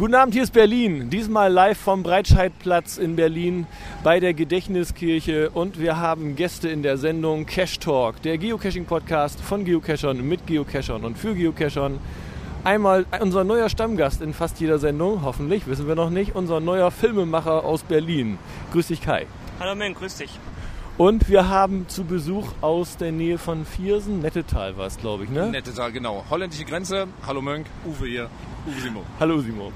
Guten Abend, hier ist Berlin. Diesmal live vom Breitscheidplatz in Berlin bei der Gedächtniskirche und wir haben Gäste in der Sendung Cash Talk, der Geocaching-Podcast von Geocachern mit Geocachern und für Geocachern. Einmal unser neuer Stammgast in fast jeder Sendung, hoffentlich, wissen wir noch nicht, unser neuer Filmemacher aus Berlin. Grüß dich, Kai. Hallo Men, grüß dich. Und wir haben zu Besuch aus der Nähe von Viersen, Nettetal war es, glaube ich, ne? Nettetal, genau. Holländische Grenze. Hallo Mönk, Uwe hier. Simo. Hallo Simo.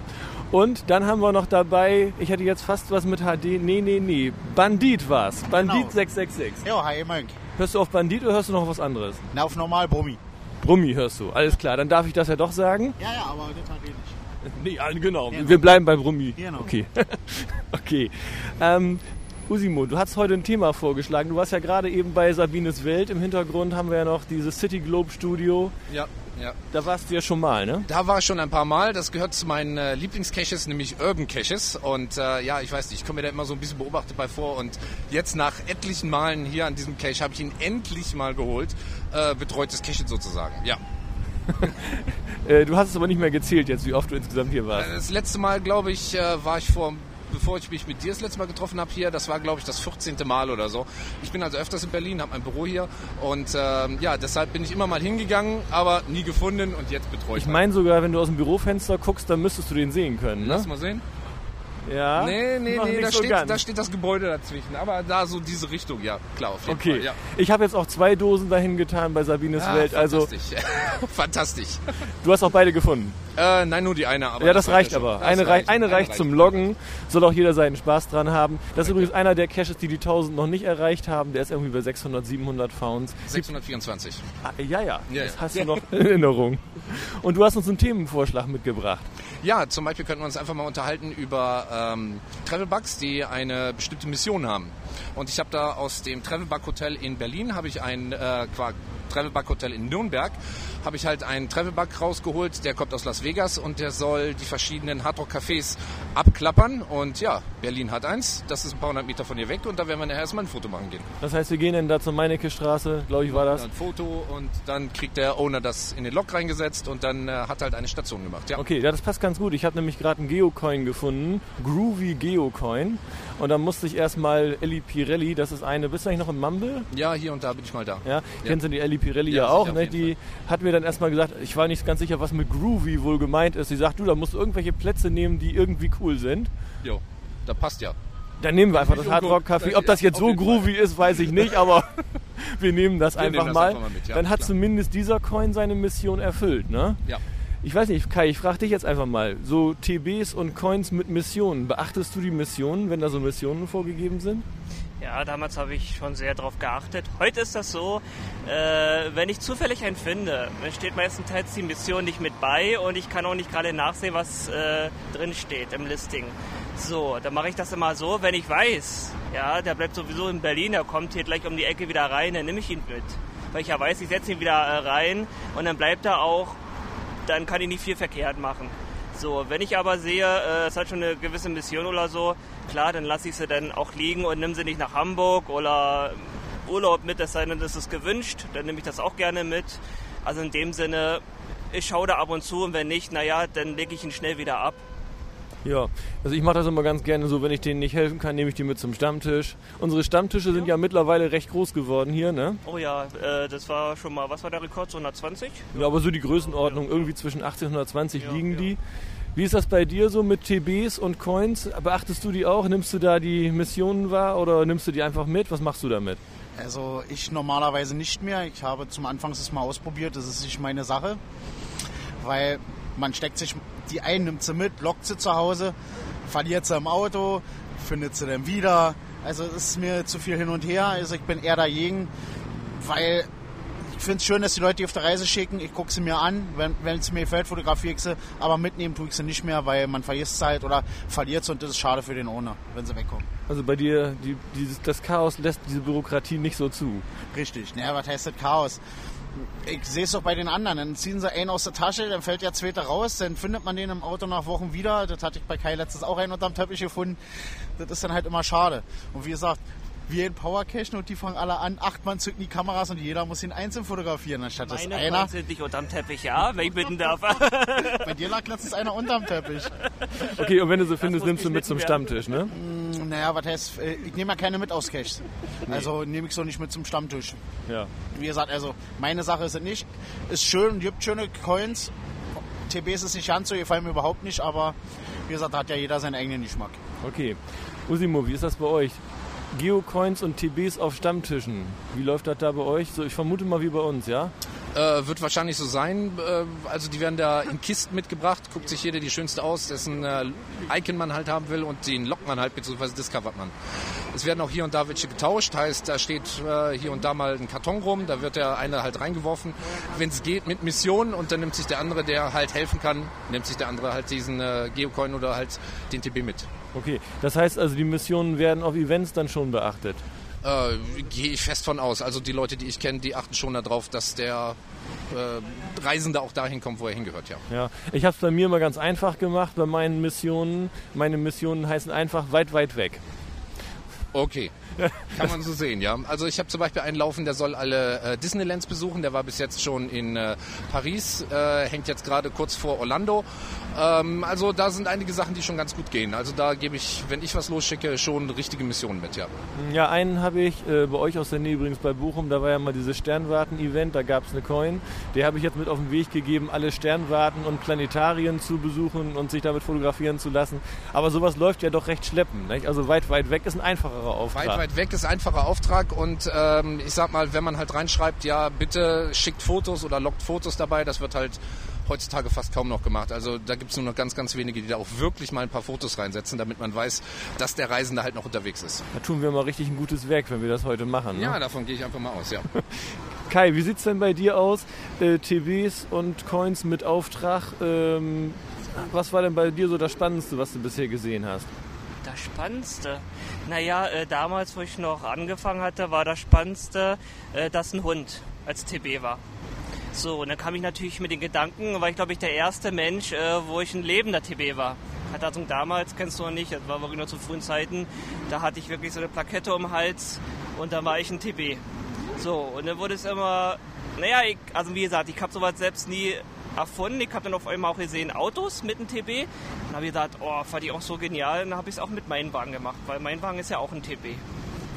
Und dann haben wir noch dabei, ich hätte jetzt fast was mit HD, nee, nee, nee, Bandit war's. Bandit Genau. 666. Ja, hi Mönk. Hörst du auf Bandit oder hörst du noch was anderes? Na, auf normal Brummi. Brummi hörst du, alles klar, dann darf ich das ja doch sagen. Ja, ja, aber das hat eh nicht. Nee, genau, Genau. wir bleiben bei Brummi. Genau. Okay, okay. Ähm, Usimo, du hast heute ein Thema vorgeschlagen. Du warst ja gerade eben bei Sabines Welt. Im Hintergrund haben wir ja noch dieses City Globe Studio. Ja, ja. Da warst du ja schon mal, ne? Da war ich schon ein paar Mal. Das gehört zu meinen äh, Lieblingscaches, nämlich Urban Caches. Und äh, ja, ich weiß nicht, ich komme mir da immer so ein bisschen beobachtet bei vor. Und jetzt nach etlichen Malen hier an diesem Cache habe ich ihn endlich mal geholt. Äh, betreutes Cache sozusagen. Ja. Äh, du hast es aber nicht mehr gezählt jetzt, wie oft du insgesamt hier warst. Das letzte Mal, glaube ich, äh, war ich vor, bevor ich mich mit dir das letzte Mal getroffen habe hier, das war, glaube ich, das 14. Mal oder so. Ich bin also öfters in Berlin, habe mein Büro hier und ähm, ja, deshalb bin ich immer mal hingegangen, aber nie gefunden und jetzt betreue ich Ich meine sogar, wenn du aus dem Bürofenster guckst, dann müsstest du den sehen können, ne? Lass mal sehen. Ja. Nee, nee, Noch nee, da, so steht, da steht das Gebäude dazwischen. Aber da so diese Richtung, ja, klar, auf jeden Okay. Fall. Ja. Ich habe jetzt auch zwei Dosen dahin getan bei Sabines Ah, Welt. Also fantastisch. fantastisch. du hast auch beide gefunden. Äh, nein, nur die eine. Aber ja, das, reicht ja aber. Das eine, reicht, eine reicht zum. Loggen. Soll auch jeder seinen Spaß dran haben. Das ist übrigens einer der Caches, die die 1000 noch nicht erreicht haben. Der ist irgendwie bei 600, 700 Founds. 624. Ah, ja, ja, Ja, das ja. hast du noch in Erinnerung. Und du hast uns einen Themenvorschlag mitgebracht. Ja, zum Beispiel könnten wir uns einfach mal unterhalten über ähm, Travelbugs, die eine bestimmte Mission haben. Und ich habe da aus dem Travelbug Hotel in Berlin, habe ich ein äh, Travelbug Hotel in Nürnberg, habe ich halt einen Travelbug rausgeholt, der kommt aus Las Vegas und der soll die verschiedenen Hardrock Cafés abklappern. Und ja, Berlin hat eins, das ist ein paar hundert Meter von hier weg und da werden wir nachher erstmal ein Foto machen gehen. Das heißt, wir gehen dann da zur Meinecke Straße, glaube ich, war das. Ein Foto und dann kriegt der Owner das in den Log reingesetzt und dann äh, hat halt eine Station gemacht. Ja. Okay, ja, das passt ganz gut. Ich habe nämlich gerade einen Geocoin gefunden, Groovy Geocoin. Und da musste ich erstmal Ellie Pirelli, das ist eine, bist du eigentlich noch im Mumble? Ja, hier und da bin ich mal da. Ja, kennst du die Ellie Pirelli ja, Ja, auch, ne? Die hat mir dann erstmal gesagt, ich war nicht ganz sicher, was mit Groovy wohl gemeint ist. Sie sagt, du, da musst du irgendwelche Plätze nehmen, die irgendwie cool sind. Jo, da passt ja. Dann nehmen wir einfach das Hard Rock. Café. Ob das jetzt so Fall. groovy ist, weiß ich nicht, aber wir nehmen das Wir einfach nehmen das mal. einfach mal mit, ja, Dann hat klar. zumindest dieser Coin seine Mission erfüllt, ne? Ja. Ich weiß nicht, Kai, ich frage dich jetzt einfach mal. So TBs und Coins mit Missionen. Beachtest du die Missionen, wenn da so Missionen vorgegeben sind? Ja, damals habe ich schon sehr darauf geachtet. Heute ist das so, äh, wenn ich zufällig einen finde, dann steht meistenteils die Mission nicht mit bei und ich kann auch nicht gerade nachsehen, was äh, drin steht im Listing. So, dann mache ich das immer so, wenn ich weiß, ja, der bleibt sowieso in Berlin, der kommt hier gleich um die Ecke wieder rein, dann nehme ich ihn mit. Weil ich ja weiß, ich setze ihn wieder äh, rein und dann bleibt er auch, dann kann ich nicht viel verkehrt machen. So, wenn ich aber sehe, äh, es hat schon eine gewisse Mission oder so, klar, dann lasse ich sie dann auch liegen und nehme sie nicht nach Hamburg oder Urlaub mit, es sei denn, das ist gewünscht, dann nehme ich das auch gerne mit. Also in dem Sinne, ich schaue da ab und zu und wenn nicht, naja, dann lege ich ihn schnell wieder ab. Ja, also ich mache das immer ganz gerne so, wenn ich denen nicht helfen kann, nehme ich die mit zum Stammtisch. Unsere Stammtische sind ja mittlerweile recht groß geworden hier, ne? Oh ja, äh, das war schon mal, was war der Rekord, so 120? Ja, aber so die Größenordnung, irgendwie zwischen 80 und 120 Ja, liegen ja. die. Wie ist das bei dir so mit TBs und Coins? Beachtest du die auch? Nimmst du da die Missionen wahr oder nimmst du die einfach mit? Was machst du damit? Also ich normalerweise nicht mehr. Ich habe zum Anfang es mal ausprobiert. Das ist nicht meine Sache. Weil man steckt sich die ein, nimmt sie mit, lockt sie zu Hause, verliert sie im Auto, findet sie dann wieder. Also es ist mir zu viel hin und her. Also ich bin eher dagegen, weil ich finde es schön, dass die Leute die auf der Reise schicken. Ich gucke sie mir an. Wenn es mir gefällt, fotografiere ich sie. Aber mitnehmen tue ich sie nicht mehr, weil man vergisst sie halt oder verliert sie und das ist schade für den Owner, wenn sie wegkommen. Also bei dir, die, dieses, das Chaos lässt diese Bürokratie nicht so zu. Richtig. Naja, was heißt das Chaos? Ich sehe es doch bei den anderen. Dann ziehen sie einen aus der Tasche, dann fällt der zweite raus, dann findet man den im Auto nach Wochen wieder. Das hatte ich bei Kai letztes auch einen unterm Teppich gefunden. Das ist dann halt immer schade. Und wie gesagt, wir in Powercachen und die fangen alle an, acht Mann zücken die Kameras und jeder muss ihn einzeln fotografieren, anstatt dass Meine einer. Sind nicht unterm Teppich, ja, wenn ich bitten darf. Bei dir lag letztens einer unterm Teppich. Okay, und wenn du so findest, nimmst du mit zum Stammtisch, ne? Naja, was heißt, äh, ich nehme ja keine mit aus Caches. Also nehme ich so nicht mit zum Stammtisch. Ja. Wie gesagt, also meine Sache ist es nicht. Ist schön und gibt schöne Coins. TBs ist nicht ganz so, gefallen mir überhaupt nicht, aber wie gesagt, da hat ja jeder seinen eigenen Geschmack. Okay. Usimo, wie ist das bei euch? Geocoins und TBs auf Stammtischen. Wie läuft das da bei euch? So, ich vermute mal wie bei uns, ja? Äh, wird wahrscheinlich so sein. Äh, also die werden da in Kisten mitgebracht, guckt sich jeder die schönste aus, dessen äh, Icon man halt haben will und den lockt man halt beziehungsweise discovert man. Es werden auch hier und da welche getauscht, heißt da steht äh, hier und da mal ein Karton rum, da wird der eine halt reingeworfen, wenn es geht mit Missionen und dann nimmt sich der andere, der halt helfen kann, nimmt sich der andere halt diesen äh, Geocoin oder halt den TB mit. Okay. Das heißt also, die Missionen werden auf Events dann schon beachtet. Äh, Gehe ich fest von aus. Also die Leute, die ich kenne, die achten schon darauf, dass der äh, Reisende auch dahin kommt, wo er hingehört, ja. Ja, ich habe es bei mir mal ganz einfach gemacht bei meinen Missionen. Meine Missionen heißen einfach weit, weit weg. Okay. Kann man so sehen, ja. Also ich habe zum Beispiel einen laufen, der soll alle äh, Disneylands besuchen. Der war bis jetzt schon in äh, Paris, äh, hängt jetzt gerade kurz vor Orlando. Ähm, also da sind einige Sachen, die schon ganz gut gehen. Also da gebe ich, wenn ich was losschicke, schon richtige Missionen mit, ja. Ja, einen habe ich äh, bei euch aus der Nähe übrigens bei Bochum. Da war ja mal dieses Sternwarten-Event, da gab es eine Coin. Die habe ich jetzt mit auf den Weg gegeben, alle Sternwarten und Planetarien zu besuchen und sich damit fotografieren zu lassen. Aber sowas läuft ja doch recht schleppend. Nicht? Also weit, weit weg ist ein einfacherer Auftrag. Weit, weit weg ist einfacher Auftrag und ähm, ich sag mal, wenn man halt reinschreibt, ja, bitte schickt Fotos oder lockt Fotos dabei, das wird halt heutzutage fast kaum noch gemacht. Also da gibt es nur noch ganz, ganz wenige, die da auch wirklich mal ein paar Fotos reinsetzen, damit man weiß, dass der Reisende halt noch unterwegs ist. Da tun wir mal richtig ein gutes Werk, wenn wir das heute machen. Ne? Ja, davon gehe ich einfach mal aus, ja. Kai, wie sieht's denn bei dir aus? Äh, TVs und Coins mit Auftrag. Ähm, was war denn bei dir so das Spannendste, was du bisher gesehen hast? Das Spannendste. Naja, äh, damals, wo ich noch angefangen hatte, war das Spannendste, äh, dass ein Hund als TB war. So, und dann kam ich natürlich mit den Gedanken, war ich glaube ich der erste Mensch, äh, wo ich ein lebender TB war. Also damals, kennst du noch nicht, das war wirklich nur zu frühen Zeiten, da hatte ich wirklich so eine Plakette um den Hals und dann war ich ein TB. So, und dann wurde es immer, naja, ich, also wie gesagt, ich habe sowas selbst nie erfunden. Ich habe dann auf einmal auch gesehen Autos mit einem TB. Und habe ich gedacht, oh, fand ich auch so genial. Dann habe ich es auch mit meinem Wagen gemacht, weil mein Wagen ist ja auch ein TB.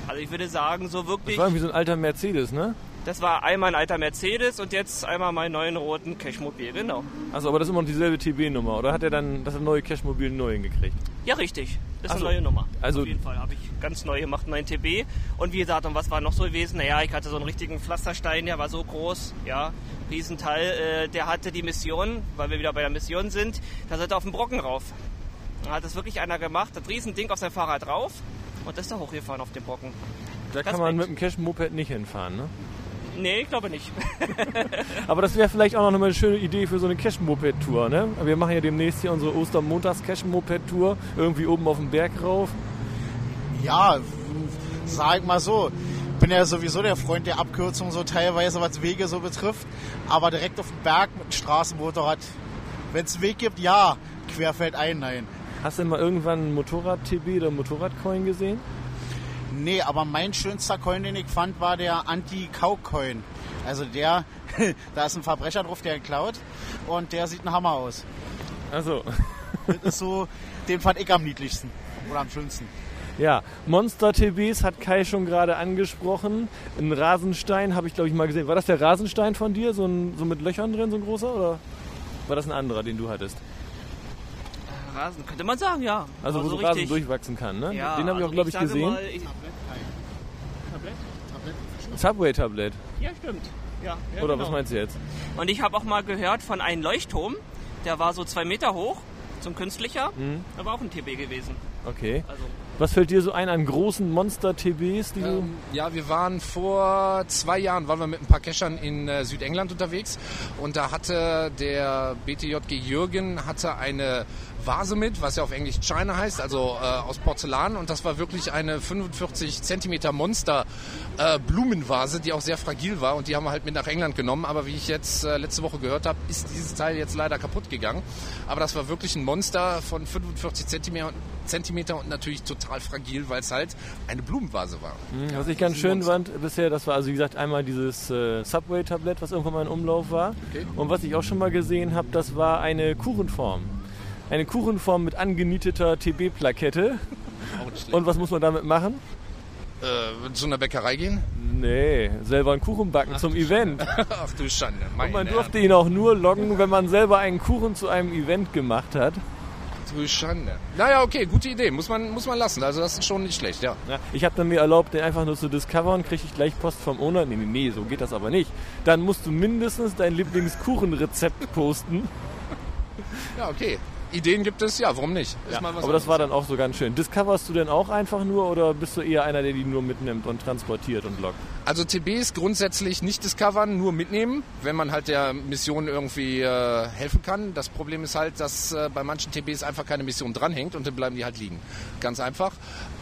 Also ich würde sagen, so Das wirklich, war irgendwie so ein alter Mercedes, ne? Das war einmal ein alter Mercedes und jetzt einmal meinen neuen roten Cashmobil, genau. Also, aber das ist immer noch dieselbe TB-Nummer, oder hat er dann das neue Cashmobil neu hingekriegt? Ja, richtig. Ist Ach eine so. neue Nummer. Also- Auf jeden Fall habe ich ganz neu gemacht, meinen TB. Und wie gesagt, und was war noch so gewesen? Naja, ich hatte so einen richtigen Pflasterstein, der war so groß, ja, Riesenteil. Äh, der hatte die Mission, weil wir wieder bei der Mission sind, da sollte er auf den Brocken rauf. Da hat das wirklich einer gemacht, das Riesending auf sein Fahrrad drauf und ist da hochgefahren auf den Brocken. Da kann man mit dem Cash-Moped nicht hinfahren, ne? Nee, ich glaube nicht. Aber das wäre vielleicht auch noch eine schöne Idee für so eine Cash-Moped-Tour, ne? Wir machen ja demnächst hier unsere Ostermontags-Cash-Moped-Tour. Irgendwie oben auf den Berg rauf. Ja, sag mal so. Bin ja sowieso der Freund der Abkürzung so teilweise, was Wege so betrifft. Aber direkt auf dem Berg mit einem Straßenmotorrad. Wenn es einen Weg gibt, ja. Querfeld ein, nein. Hast du denn mal irgendwann ein Motorrad-TB oder Motorrad-Coin gesehen? Nee, aber mein schönster Coin, den ich fand, war der Anti-Cow-Coin. Also der, da ist ein Verbrecher drauf, der klaut und der sieht ein Hammer aus. Also, Das ist so, den fand ich am niedlichsten oder am schönsten. ja, Monster-TBs hat Kai schon gerade angesprochen. Ein Rasenstein habe ich, glaube ich, mal gesehen. War das der Rasenstein von dir? So, ein, so mit Löchern drin, so ein großer? Oder war das ein anderer, den du hattest? Rasen, könnte man sagen, ja. Also, Aber wo so, Rasen richtig- durchwachsen kann, ne? Ja, den habe ich auch, also glaube ich, sage gesehen. Mal, ich, Subway-Tablet. ja, stimmt. Ja, ja, Oder genau. was meinst du jetzt? Und ich habe auch mal gehört von einem Leuchtturm, der war so zwei Meter hoch, zum künstlicher. Mhm. Da war auch ein TB gewesen. Okay. Also, Was fällt dir so ein an großen Monster-TBs. Ähm, ja, wir waren vor zwei Jahren, waren wir mit ein paar Cachern in äh, Südengland unterwegs. Und da hatte der BTJG Jürgen hatte eine Vase mit, was ja auf Englisch China heißt, also äh, aus Porzellan. Und das war wirklich eine 45 Zentimeter Monster äh, Blumenvase, die auch sehr fragil war. Und die haben wir halt mit nach England genommen, aber wie ich jetzt äh, letzte Woche gehört habe, ist dieses Teil jetzt leider kaputt gegangen, aber das war wirklich ein Monster von 45 Zentimeter, Zentimeter und natürlich total total fragil, weil es halt eine Blumenvase war. Mhm, was ich ganz schön fand bisher, das war also wie gesagt einmal dieses äh, Subway-Tablett, was irgendwann mal in Umlauf war. Okay. Und was ich auch schon mal gesehen habe, das war eine Kuchenform. Eine Kuchenform mit angenieteter TB-Plakette. Und was muss man damit machen? äh, zu einer Bäckerei gehen? Nee, selber einen Kuchen backen zum Event. Ach du Schande. Und man meine durfte ihn auch nur loggen, wenn man selber einen Kuchen zu einem Event gemacht hat. Du Schande. Naja, okay, gute Idee. Muss man, muss man lassen. Also das ist schon nicht schlecht, ja. Ja, ich habe mir erlaubt, den einfach nur zu discovern, kriege ich gleich Post vom Owner. Nee, nee, nee, so geht das aber nicht. Dann musst du mindestens dein Lieblingskuchenrezept posten. Ja, okay. Ideen gibt es, ja, warum nicht? Ist Ja, aber das war anderes. dann auch so ganz schön. Discoverst du denn auch einfach nur oder bist du eher einer, der die nur mitnimmt und transportiert und lockt? Also TBs grundsätzlich nicht discovern, nur mitnehmen, wenn man halt der Mission irgendwie äh, helfen kann. Das Problem ist halt, dass äh, bei manchen TBs einfach keine Mission dranhängt und dann bleiben die halt liegen. Ganz einfach.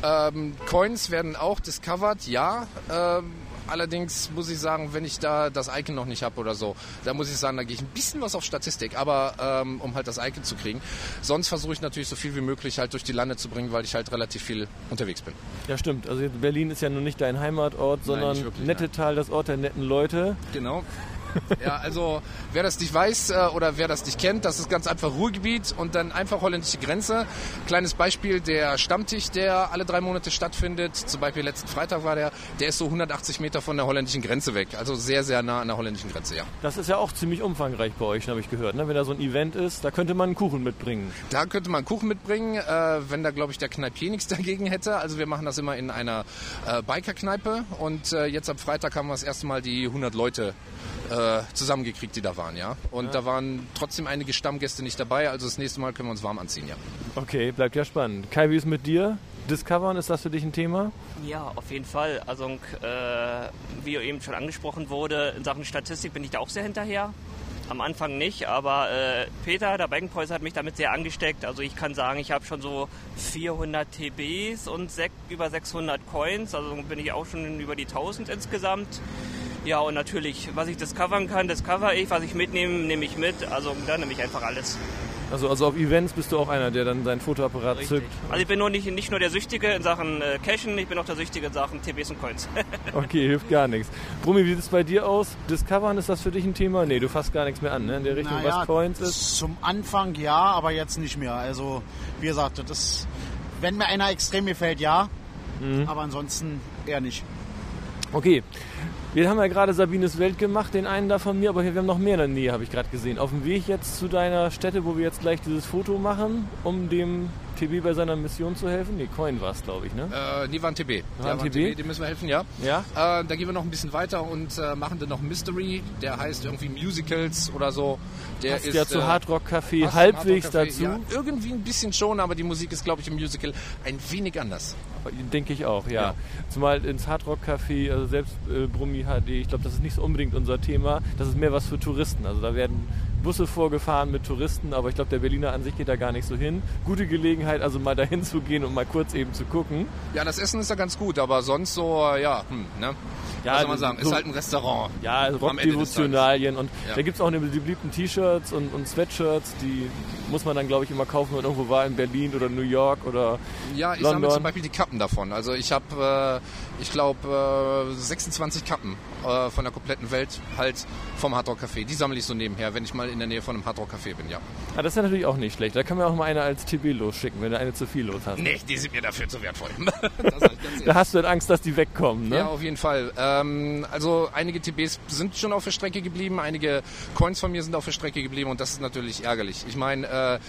Ähm, Coins werden auch discovered, ja. Ähm, allerdings muss ich sagen, wenn ich da das Icon noch nicht habe oder so, da muss ich sagen, da gehe ich ein bisschen was auf Statistik, aber ähm, um halt das Icon zu kriegen. Sonst versuche ich natürlich so viel wie möglich halt durch die Lande zu bringen, weil ich halt relativ viel unterwegs bin. Ja, stimmt. Also Berlin ist ja nun nicht dein Heimatort, sondern Nettetal, das Ort der netten Leute. Genau. Ja, also wer das nicht weiß äh, oder wer das nicht kennt, das ist ganz einfach Ruhrgebiet und dann einfach holländische Grenze. Kleines Beispiel, der Stammtisch, der alle drei Monate stattfindet, zum Beispiel letzten Freitag war der, der ist so 180 Meter von der holländischen Grenze weg. Also sehr, sehr nah an der holländischen Grenze, ja. Das ist ja auch ziemlich umfangreich bei euch, habe ich gehört. Ne? Wenn da so ein Event ist, da könnte man einen Kuchen mitbringen. Da könnte man Kuchen mitbringen, äh, wenn da, glaube ich, der Kneipier nichts dagegen hätte. Also wir machen das immer in einer äh, Biker-Kneipe und äh, jetzt am Freitag haben wir das erste Mal die 100 Leute äh, zusammengekriegt, die da waren, ja. Und da waren trotzdem einige Stammgäste nicht dabei, also das nächste Mal können wir uns warm anziehen, ja. Okay, bleibt ja spannend. Kai, wie ist mit dir? Discovern, ist das für dich ein Thema? Ja, auf jeden Fall. Also, äh, wie eben schon angesprochen wurde, in Sachen Statistik bin ich da auch sehr hinterher. Am Anfang nicht, aber äh, Peter, der Beckenpreuß, hat mich damit sehr angesteckt. Also ich kann sagen, ich habe schon so 400 TBs und über 600 Coins. Also bin ich auch schon über die 1000 insgesamt. Ja, und natürlich, was ich discovern kann, discover ich. Was ich mitnehme, nehme ich mit. Also da nehme ich einfach alles. Also, also auf Events bist du auch einer, der dann seinen Fotoapparat zückt. Also ich bin nur nicht, nicht nur der Süchtige in Sachen äh, Cashen, ich bin auch der Süchtige in Sachen TBs und Coins. Okay, hilft gar nichts. Brummi, wie sieht es bei dir aus? Discovern, ist das für dich ein Thema? Nee, du fasst gar nichts mehr an, ne? In der Richtung, Naja, was Coins ist. Zum Anfang ja, aber jetzt nicht mehr. Also, wie gesagt, das ist, wenn mir einer extrem gefällt, ja. Mhm. Aber ansonsten eher nicht. Okay. Wir haben ja gerade Sabines Welt gemacht, den einen da von mir, aber wir haben noch mehr in der Nähe, habe ich gerade gesehen. Auf dem Weg jetzt zu deiner Stätte, wo wir jetzt gleich dieses Foto machen, um dem TB bei seiner Mission zu helfen. Nee, Coin war es, glaube ich, ne? Äh, die waren TB. War ein Der TB? Dem müssen wir helfen, ja. Ja? Äh, da gehen wir noch ein bisschen weiter und äh, machen dann noch Mystery. Der heißt irgendwie Musicals oder so. Der Passt ist ja zu äh, Hard Rock Café halbwegs Hard dazu. Ja, irgendwie ein bisschen schon, aber die Musik ist, glaube ich, im Musical ein wenig anders. Denke ich auch, ja. Ja. Zumal ins Hard Rock Café, also selbst äh, Brummi HD, ich glaube, das ist nicht so unbedingt unser Thema. Das ist mehr was für Touristen. Also da werden Busse vorgefahren mit Touristen, aber ich glaube, der Berliner an sich geht da gar nicht so hin. Gute Gelegenheit, also mal dahin zu gehen und mal kurz eben zu gucken. Ja, das Essen ist ja ganz gut, aber sonst so, ja, hm, ne? Ja, Was soll man sagen? so- ist halt ein Restaurant. Ja, also Rockdevotionalien und Ja. da gibt es auch die beliebten T-Shirts und, und Sweatshirts, die muss man dann, glaube ich, immer kaufen, wenn man irgendwo war in Berlin oder New York oder Ja, ich London. sammle zum Beispiel die Kappen davon. Also ich habe, äh, ich glaube, äh, 26 Kappen äh, von der kompletten Welt halt vom Hard Rock Café. Die sammle ich so nebenher, wenn ich mal in der Nähe von einem Hard Rock Café bin, ja. Ah, das ist ja natürlich auch nicht schlecht. Da kann man auch mal eine als TB losschicken, wenn du eine zu viel los hast. Nee, die sind mir dafür zu wertvoll. Da hast du dann Angst, dass die wegkommen, ne? Ja, auf jeden Fall. Ähm, also einige TBs sind schon auf der Strecke geblieben, einige Coins von mir sind auf der Strecke geblieben und das ist natürlich ärgerlich. Ich meine, äh,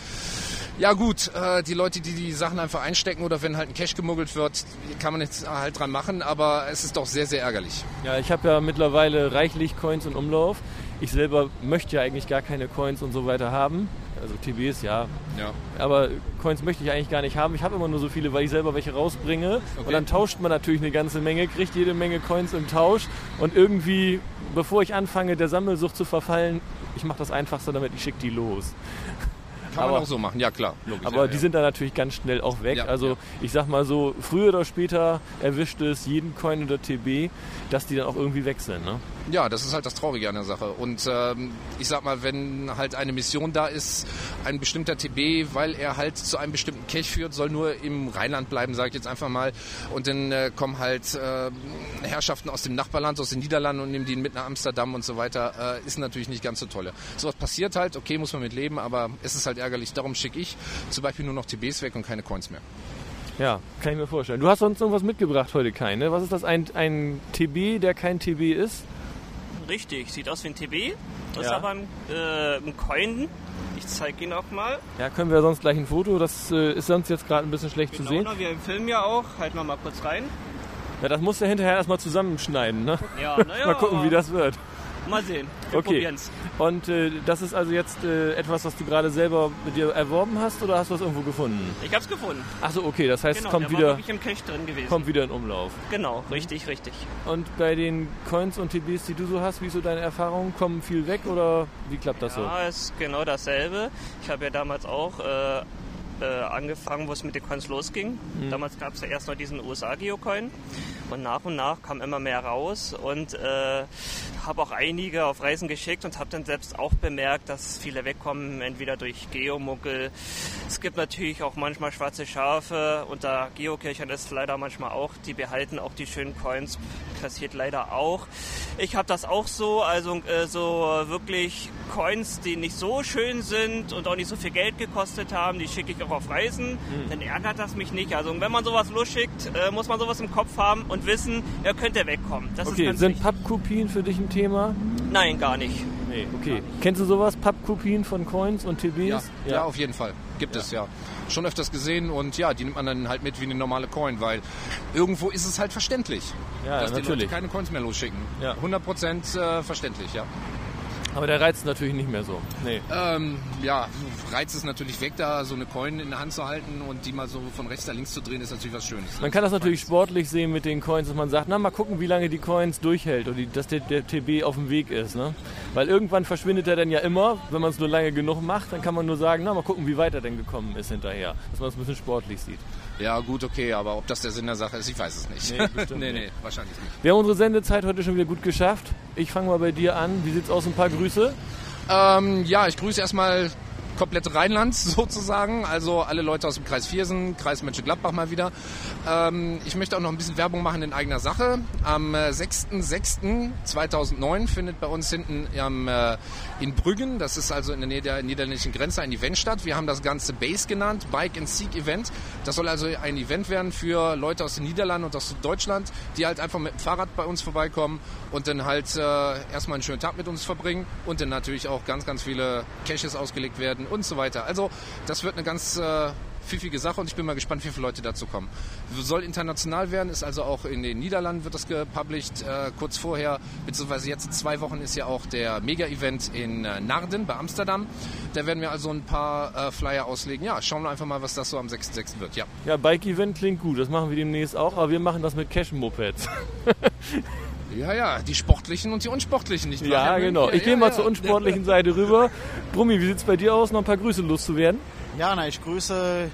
ja gut, äh, die Leute, die die Sachen einfach einstecken oder wenn halt ein Cash gemuggelt wird, kann man jetzt halt dran machen, aber es ist doch sehr, sehr ärgerlich. Ja, ich habe ja mittlerweile reichlich Coins in Umlauf. Ich selber möchte ja eigentlich gar keine Coins und so weiter haben. Also TBs, ja. Ja. Aber Coins möchte ich eigentlich gar nicht haben. Ich habe immer nur so viele, weil ich selber welche rausbringe. Und dann tauscht man natürlich eine ganze Menge, kriegt jede Menge Coins im Tausch. Und irgendwie, bevor ich anfange, der Sammelsucht zu verfallen, ich mache das Einfachste damit, ich schicke die los. Kann aber, man auch so machen, ja klar. Logisch, aber ja, die ja. sind dann natürlich ganz schnell auch weg. Ja, also ich sag mal so, früher oder später erwischt es jeden Coin oder TB, dass die dann auch irgendwie weg sind. Ne? Ja, das ist halt das Traurige an der Sache. Und ähm, ich sag mal, wenn halt eine Mission da ist, ein bestimmter TB, weil er halt zu einem bestimmten Cache führt, soll nur im Rheinland bleiben, sage ich jetzt einfach mal. Und dann äh, kommen halt äh, Herrschaften aus dem Nachbarland, aus den Niederlanden und nehmen die mit nach Amsterdam und so weiter, äh, ist natürlich nicht ganz so tolle. Sowas passiert halt, okay, muss man mit leben, aber es ist halt ärgerlich. Darum schicke ich zum Beispiel nur noch TBs weg und keine Coins mehr. Ja, kann ich mir vorstellen. Du hast sonst irgendwas mitgebracht heute, Kai, ne? Was ist das? Ein, ein TB, der kein TB ist? Richtig, sieht aus wie ein TB. Das Ja. ist aber ein, äh, ein Coin. Ich zeige ihn auch mal. Ja, können wir sonst gleich ein Foto. Das äh, ist sonst jetzt gerade ein bisschen schlecht zu sehen. Genau, wir filmen ja auch. Halten wir mal kurz rein. Ja, das musst du hinterher erstmal zusammenschneiden, ne? Ja, naja. Mal gucken, wie das wird. Mal sehen. Wir Okay. probieren's. Und äh, das ist also jetzt äh, etwas, was du gerade selber mit dir erworben hast oder hast du das irgendwo gefunden? Ich hab's gefunden. Achso, okay, das heißt, Genau, es kommt war wieder, wirklich im Cache drin gewesen. kommt wieder in Umlauf. Genau, richtig, richtig. Und bei den Coins und TBs, die du so hast, wie ist so deine Erfahrung? Kommen viel weg oder wie klappt das Ja, ist genau dasselbe. Ich habe ja damals auch äh, äh, angefangen, wo es mit den Coins losging. Mhm. Damals gab es ja erst noch diesen USA-Geocoin und nach und nach kam immer mehr raus und äh, habe auch einige auf Reisen geschickt und habe dann selbst auch bemerkt, dass viele wegkommen, entweder durch Geomuckel. Es gibt natürlich auch manchmal schwarze Schafe unter Geocachern ist leider manchmal auch, die behalten auch die schönen Coins, passiert leider auch. Ich habe das auch so, also äh, so wirklich Coins, die nicht so schön sind und auch nicht so viel Geld gekostet haben, die schicke ich auch auf Reisen. Dann ärgert das mich nicht. Also wenn man sowas losschickt, äh, muss man sowas im Kopf haben und wissen, er könnte wegkommen. Das Okay, sind. Pappkopien für dich ein Thema? Nein, gar nicht. Nee, okay. Kennst du sowas? Pappkopien von Coins und TBs? Ja, ja. auf jeden Fall. Gibt es ja. Schon öfters gesehen und ja, die nimmt man dann halt mit wie eine normale Coin, weil irgendwo ist es halt verständlich, Ja, dass die natürlich. Leute keine Coins mehr losschicken. Ja. 100% äh, verständlich, ja. Aber der Reiz ist natürlich nicht mehr so. Nee. Ähm, ja, Reiz ist natürlich weg, da so eine Coin in der Hand zu halten und die mal so von rechts nach links zu drehen, ist natürlich was Schönes. Man kann das natürlich sportlich sehen mit den Coins, dass man sagt, na mal gucken, wie lange die Coins durchhält oder die, dass der, der TB auf dem Weg ist. Ne? Weil irgendwann verschwindet er dann ja immer, wenn man es nur lange genug macht, dann kann man nur sagen, na mal gucken, wie weit er denn gekommen ist hinterher. Dass man es ein bisschen sportlich sieht. Ja, gut, okay, aber ob das der Sinn der Sache ist, ich weiß es nicht. Nee, bestimmt nee, nee, nicht. wahrscheinlich nicht. Wir haben unsere Sendezeit heute schon wieder gut geschafft. Ich fange mal bei dir an. Wie sieht's aus? Ein paar Grüße. Ähm, ja, ich grüße erstmal komplett Rheinland sozusagen, also alle Leute aus dem Kreis Viersen, Kreis Mönchengladbach mal wieder. Ähm, ich möchte auch noch ein bisschen Werbung machen in eigener Sache. Am äh, 6.6.2009 findet bei uns hinten am, äh, in Brüggen, das ist also in der Nähe der niederländischen Grenze, ein Event statt. Wir haben das Ganze Base genannt, Bike and Seek Event. Das soll also ein Event werden für Leute aus den Niederlanden und aus Deutschland, die halt einfach mit dem Fahrrad bei uns vorbeikommen und dann halt äh, erstmal einen schönen Tag mit uns verbringen und dann natürlich auch ganz, ganz viele Caches ausgelegt werden und so weiter. Also das wird eine ganz äh, pfiffige Sache und ich bin mal gespannt, wie viele Leute dazu kommen. Soll international werden, ist also auch in den Niederlanden wird das gepublished. Äh, kurz vorher, beziehungsweise jetzt in zwei Wochen ist ja auch der Mega-Event in äh, Narden bei Amsterdam. Da werden wir also ein paar äh, Flyer auslegen. Ja, schauen wir einfach mal, was das so am 6.6. wird. Ja. Ja, Bike-Event klingt gut. Das machen wir demnächst auch. Aber wir machen das mit Cash-Mopeds. ja, ja, die sportlichen und die unsportlichen, nicht wahr? Ja, genau. Ich Ja, gehe ja, mal ja. zur unsportlichen Seite rüber. Brummi, wie sieht's bei dir aus? Noch ein paar Grüße loszuwerden? Ja, na, ich grüße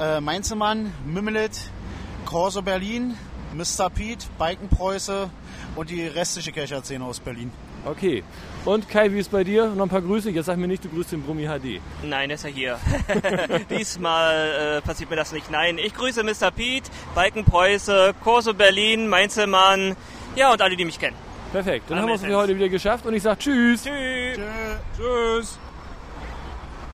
äh, Mainzemann, Mimmelet, Corso Berlin, Mr. Pete, Bikenpreuße und die restliche Kescher-Szene aus Berlin. Okay. Und Kai, wie ist bei dir? Noch ein paar Grüße? Jetzt sag mir nicht, du grüßt den Brummi HD. Nein, ist er hier. Diesmal äh, passiert mir das nicht. Nein, ich grüße Mr. Pete, Balkenpreuße, Corso Berlin, Mainzelmann, ja und alle, die mich kennen. Perfekt. Dann Alle haben wir es heute wieder geschafft und ich sag Tschüss. Tschüss. Tschüss.